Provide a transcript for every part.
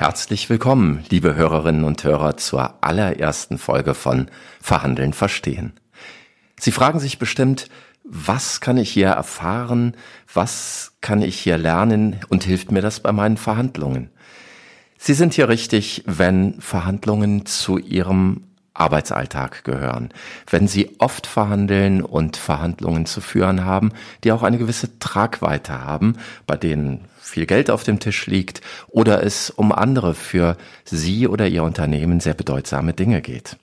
Herzlich willkommen, liebe Hörerinnen und Hörer, zur allerersten Folge von Verhandeln verstehen. Sie fragen sich bestimmt, was kann ich hier erfahren, was kann ich hier lernen und hilft mir das bei meinen Verhandlungen? Sie sind hier richtig, wenn Verhandlungen zu Ihrem Arbeitsalltag gehören. Wenn Sie oft verhandeln und Verhandlungen zu führen haben, die auch eine gewisse Tragweite haben, bei denen viel Geld auf dem Tisch liegt oder es um andere für Sie oder Ihr Unternehmen sehr bedeutsame Dinge geht.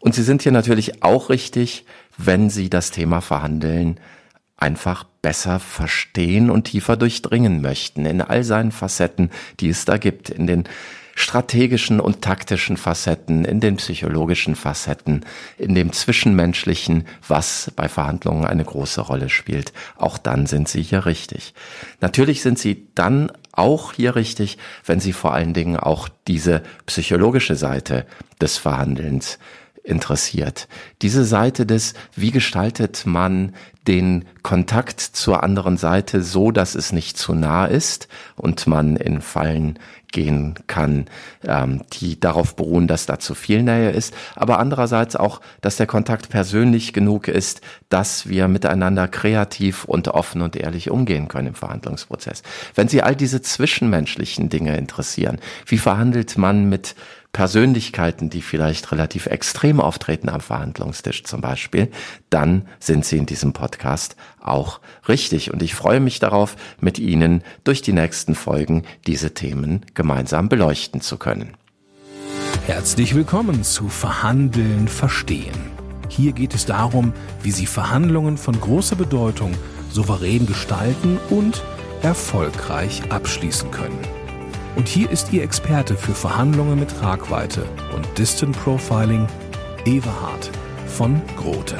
Und Sie sind hier natürlich auch richtig, wenn Sie das Thema Verhandeln einfach besser verstehen und tiefer durchdringen möchten in all seinen Facetten, die es da gibt, in den strategischen und taktischen Facetten, in den psychologischen Facetten, in dem Zwischenmenschlichen, was bei Verhandlungen eine große Rolle spielt. Auch dann sind Sie hier richtig. Natürlich sind Sie dann auch hier richtig, wenn Sie vor allen Dingen auch diese psychologische Seite des Verhandelns interessiert. Diese Seite des, wie gestaltet man den Kontakt zur anderen Seite so, dass es nicht zu nah ist und man in Fallen gehen kann, ähm, die darauf beruhen, dass da zu viel Nähe ist, aber andererseits auch, dass der Kontakt persönlich genug ist, dass wir miteinander kreativ und offen und ehrlich umgehen können im Verhandlungsprozess. Wenn Sie all diese zwischenmenschlichen Dinge interessieren, wie verhandelt man mit Persönlichkeiten, die vielleicht relativ extrem auftreten am Verhandlungstisch zum Beispiel, dann sind Sie in diesem Podcast auch richtig. Und ich freue mich darauf, mit Ihnen durch die nächsten Folgen diese Themen gemeinsam beleuchten zu können. Herzlich willkommen zu Verhandeln verstehen. Hier geht es darum, wie Sie Verhandlungen von großer Bedeutung souverän gestalten und erfolgreich abschließen können. Und hier ist Ihr Experte für Verhandlungen mit Tragweite und Distant Profiling, Everhard von Grote.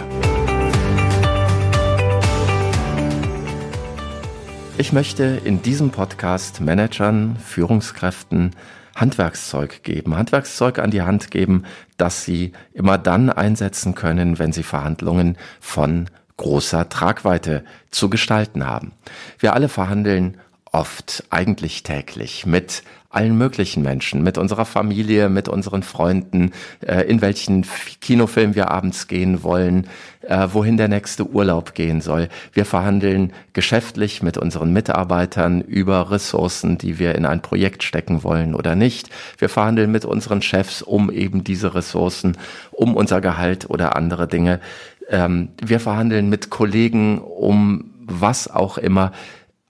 Ich möchte in diesem Podcast Managern, Führungskräften Handwerkszeug geben, Handwerkszeug an die Hand geben, das sie immer dann einsetzen können, wenn sie Verhandlungen von großer Tragweite zu gestalten haben. Wir alle verhandeln oft, eigentlich täglich, mit allen möglichen Menschen, mit unserer Familie, mit unseren Freunden, äh, in welchen Kinofilm wir abends gehen wollen, äh, wohin der nächste Urlaub gehen soll. Wir verhandeln geschäftlich mit unseren Mitarbeitern über Ressourcen, die wir in ein Projekt stecken wollen oder nicht. Wir verhandeln mit unseren Chefs um eben diese Ressourcen, um unser Gehalt oder andere Dinge. Ähm, wir verhandeln mit Kollegen um was auch immer.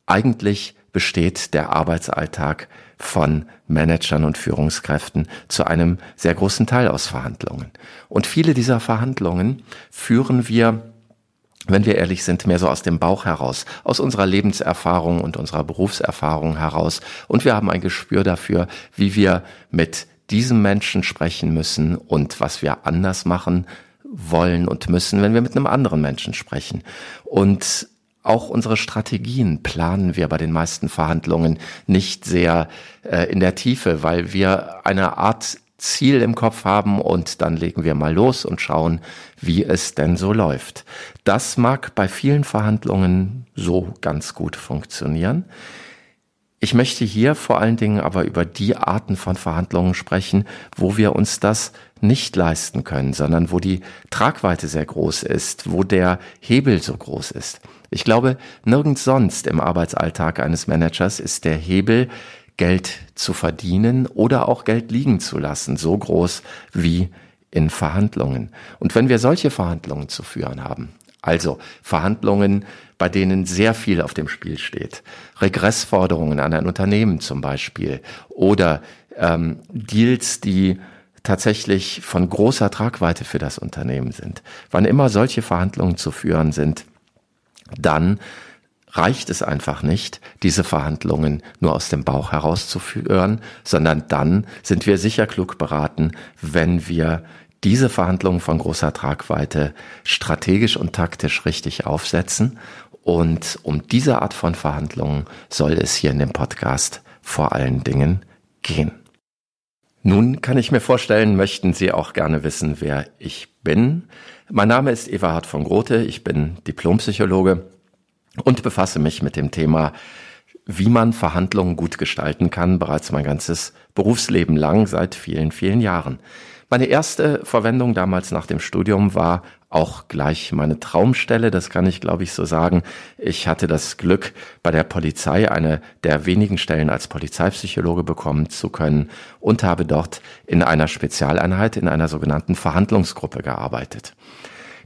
Eigentlich besteht der Arbeitsalltag von Managern und Führungskräften zu einem sehr großen Teil aus Verhandlungen. Und viele dieser Verhandlungen führen wir wenn wir ehrlich sind, mehr so aus dem Bauch heraus, aus unserer Lebenserfahrung und unserer Berufserfahrung heraus. Und wir haben ein Gespür dafür, wie wir mit diesem Menschen sprechen müssen und was wir anders machen wollen und müssen, wenn wir mit einem anderen Menschen sprechen. Und auch unsere Strategien planen wir bei den meisten Verhandlungen nicht sehr äh, in der Tiefe, weil wir eine Art Ziel im Kopf haben und dann legen wir mal los und schauen, wie es denn so läuft. Das mag bei vielen Verhandlungen so ganz gut funktionieren. Ich möchte hier vor allen Dingen aber über die Arten von Verhandlungen sprechen, wo wir uns das nicht leisten können, sondern wo die Tragweite sehr groß ist, wo der Hebel so groß ist. Ich glaube, nirgends sonst im Arbeitsalltag eines Managers ist der Hebel, Geld zu verdienen oder auch Geld liegen zu lassen, so groß wie in Verhandlungen. Und wenn wir solche Verhandlungen zu führen haben, also Verhandlungen, bei denen sehr viel auf dem Spiel steht, Regressforderungen an ein Unternehmen zum Beispiel oder ähm, Deals, die tatsächlich von großer Tragweite für das Unternehmen sind. Wann immer solche Verhandlungen zu führen sind, dann reicht es einfach nicht, diese Verhandlungen nur aus dem Bauch herauszuführen, sondern dann sind wir sicher klug beraten, wenn wir diese Verhandlungen von großer Tragweite strategisch und taktisch richtig aufsetzen. Und um diese Art von Verhandlungen soll es hier in dem Podcast vor allen Dingen gehen. Nun kann ich mir vorstellen, möchten Sie auch gerne wissen, wer ich bin. Mein Name ist Everhard von Grote, ich bin Diplompsychologe und befasse mich mit dem Thema wie man Verhandlungen gut gestalten kann, bereits mein ganzes Berufsleben lang, seit vielen, vielen Jahren. Meine erste Verwendung damals nach dem Studium war auch gleich meine Traumstelle, das kann ich glaube ich so sagen. Ich hatte das Glück, bei der Polizei eine der wenigen Stellen als Polizeipsychologe bekommen zu können und habe dort in einer Spezialeinheit, in einer sogenannten Verhandlungsgruppe gearbeitet.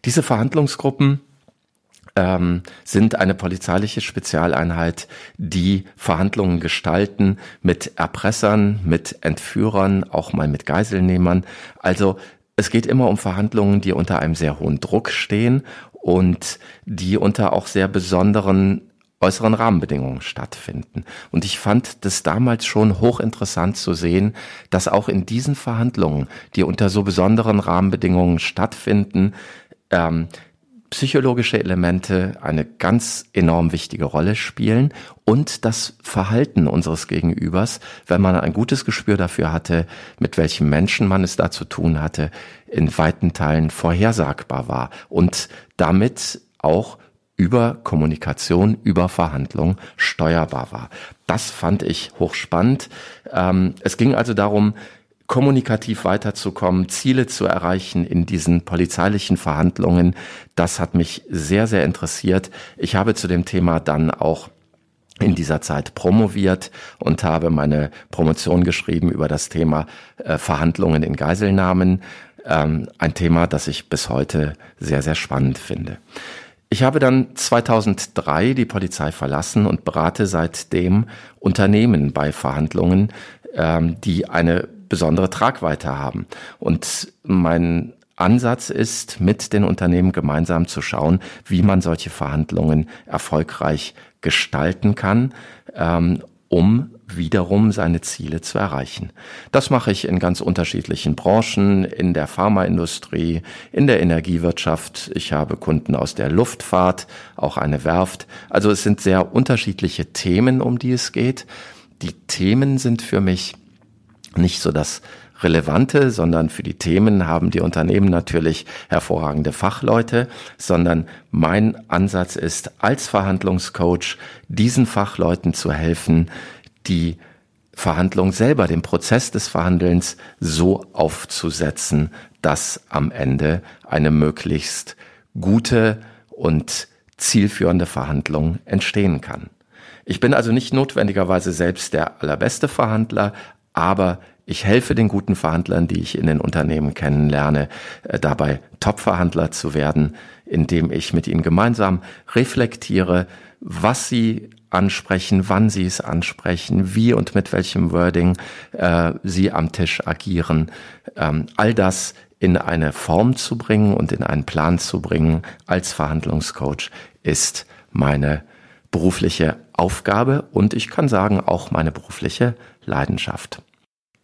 Diese Verhandlungsgruppen ähm, sind eine polizeiliche Spezialeinheit, die Verhandlungen gestalten mit Erpressern, mit Entführern, auch mal mit Geiselnehmern. Also es geht immer um Verhandlungen, die unter einem sehr hohen Druck stehen und die unter auch sehr besonderen äußeren Rahmenbedingungen stattfinden. Und ich fand das damals schon hochinteressant zu sehen, dass auch in diesen Verhandlungen, die unter so besonderen Rahmenbedingungen stattfinden, ähm, psychologische Elemente eine ganz enorm wichtige Rolle spielen und das Verhalten unseres Gegenübers, wenn man ein gutes Gespür dafür hatte, mit welchem Menschen man es da zu tun hatte, in weiten Teilen vorhersagbar war und damit auch über Kommunikation, über Verhandlung steuerbar war. Das fand ich hochspannend. Ähm, es ging also darum, kommunikativ weiterzukommen, Ziele zu erreichen in diesen polizeilichen Verhandlungen. Das hat mich sehr, sehr interessiert. Ich habe zu dem Thema dann auch in dieser Zeit promoviert und habe meine Promotion geschrieben über das Thema äh, Verhandlungen in Geiselnahmen. Ähm, ein Thema, das ich bis heute sehr, sehr spannend finde. Ich habe dann 2003 die Polizei verlassen und berate seitdem Unternehmen bei Verhandlungen, ähm, die eine besondere Tragweite haben. Und mein Ansatz ist, mit den Unternehmen gemeinsam zu schauen, wie man solche Verhandlungen erfolgreich gestalten kann, ähm, um wiederum seine Ziele zu erreichen. Das mache ich in ganz unterschiedlichen Branchen, in der Pharmaindustrie, in der Energiewirtschaft. Ich habe Kunden aus der Luftfahrt, auch eine Werft. Also es sind sehr unterschiedliche Themen, um die es geht. Die Themen sind für mich nicht so das Relevante, sondern für die Themen haben die Unternehmen natürlich hervorragende Fachleute, sondern mein Ansatz ist, als Verhandlungscoach diesen Fachleuten zu helfen, die Verhandlung selber, den Prozess des Verhandelns so aufzusetzen, dass am Ende eine möglichst gute und zielführende Verhandlung entstehen kann. Ich bin also nicht notwendigerweise selbst der allerbeste Verhandler, aber ich helfe den guten Verhandlern, die ich in den Unternehmen kennenlerne, äh, dabei Top-Verhandler zu werden, indem ich mit ihnen gemeinsam reflektiere, was sie ansprechen, wann sie es ansprechen, wie und mit welchem Wording äh, sie am Tisch agieren. Ähm, all das in eine Form zu bringen und in einen Plan zu bringen als Verhandlungscoach ist meine berufliche Aufgabe und ich kann sagen auch meine berufliche Leidenschaft.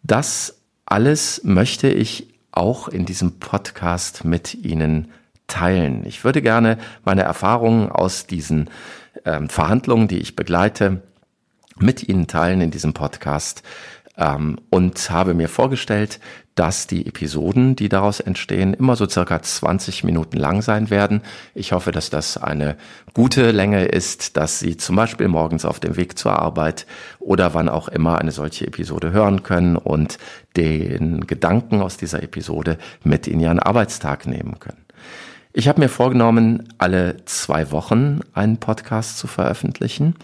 Das alles möchte ich auch in diesem Podcast mit Ihnen teilen. Ich würde gerne meine Erfahrungen aus diesen ähm, Verhandlungen, die ich begleite, mit Ihnen teilen in diesem Podcast ähm, und habe mir vorgestellt, dass die Episoden, die daraus entstehen, immer so circa 20 Minuten lang sein werden. Ich hoffe, dass das eine gute Länge ist, dass Sie zum Beispiel morgens auf dem Weg zur Arbeit oder wann auch immer eine solche Episode hören können und den Gedanken aus dieser Episode mit in Ihren Arbeitstag nehmen können. Ich habe mir vorgenommen, alle zwei Wochen einen Podcast zu veröffentlichen.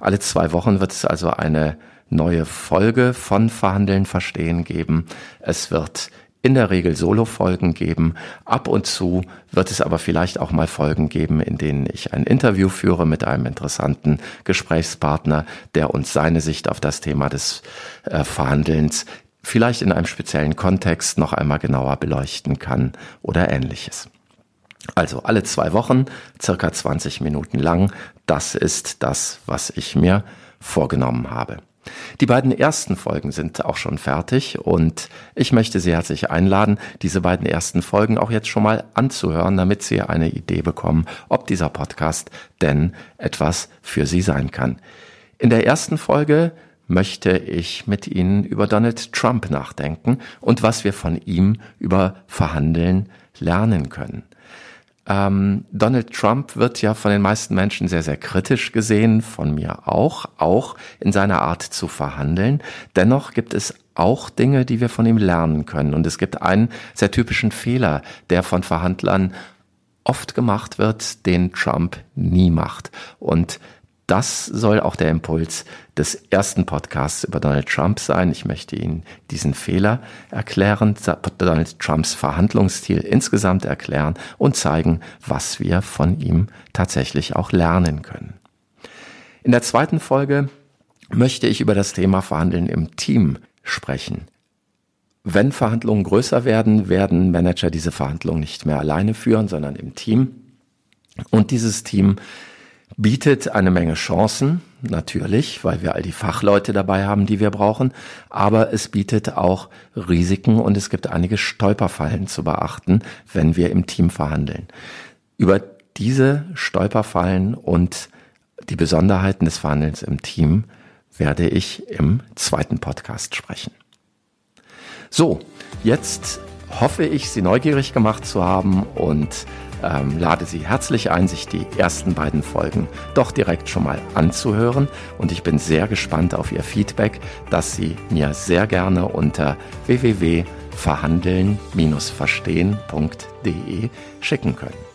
Alle zwei Wochen wird es also eine neue Folge von Verhandeln verstehen geben. Es wird in der Regel Solo-Folgen geben. Ab und zu wird es aber vielleicht auch mal Folgen geben, in denen ich ein Interview führe mit einem interessanten Gesprächspartner, der uns seine Sicht auf das Thema des äh, Verhandelns vielleicht in einem speziellen Kontext noch einmal genauer beleuchten kann oder ähnliches. Also alle zwei Wochen, circa 20 Minuten lang. Das ist das, was ich mir vorgenommen habe. Die beiden ersten Folgen sind auch schon fertig und ich möchte Sie herzlich einladen, diese beiden ersten Folgen auch jetzt schon mal anzuhören, damit Sie eine Idee bekommen, ob dieser Podcast denn etwas für Sie sein kann. In der ersten Folge möchte ich mit Ihnen über Donald Trump nachdenken und was wir von ihm über Verhandeln lernen können. Ähm, Donald Trump wird ja von den meisten Menschen sehr, sehr kritisch gesehen, von mir auch, auch in seiner Art zu verhandeln. Dennoch gibt es auch Dinge, die wir von ihm lernen können. Und es gibt einen sehr typischen Fehler, der von Verhandlern oft gemacht wird, den Trump nie macht. Und das soll auch der Impuls des ersten Podcasts über Donald Trump sein. Ich möchte Ihnen diesen Fehler erklären, Donald Trumps Verhandlungsstil insgesamt erklären und zeigen, was wir von ihm tatsächlich auch lernen können. In der zweiten Folge möchte ich über das Thema Verhandeln im Team sprechen. Wenn Verhandlungen größer werden, werden Manager diese Verhandlungen nicht mehr alleine führen, sondern im Team. Und dieses Team bietet eine Menge Chancen, natürlich, weil wir all die Fachleute dabei haben, die wir brauchen, aber es bietet auch Risiken und es gibt einige Stolperfallen zu beachten, wenn wir im Team verhandeln. Über diese Stolperfallen und die Besonderheiten des Verhandelns im Team werde ich im zweiten Podcast sprechen. So, jetzt hoffe ich, Sie neugierig gemacht zu haben und ähm, lade Sie herzlich ein, sich die ersten beiden Folgen doch direkt schon mal anzuhören. Und ich bin sehr gespannt auf Ihr Feedback, das Sie mir sehr gerne unter www.verhandeln-verstehen.de schicken können.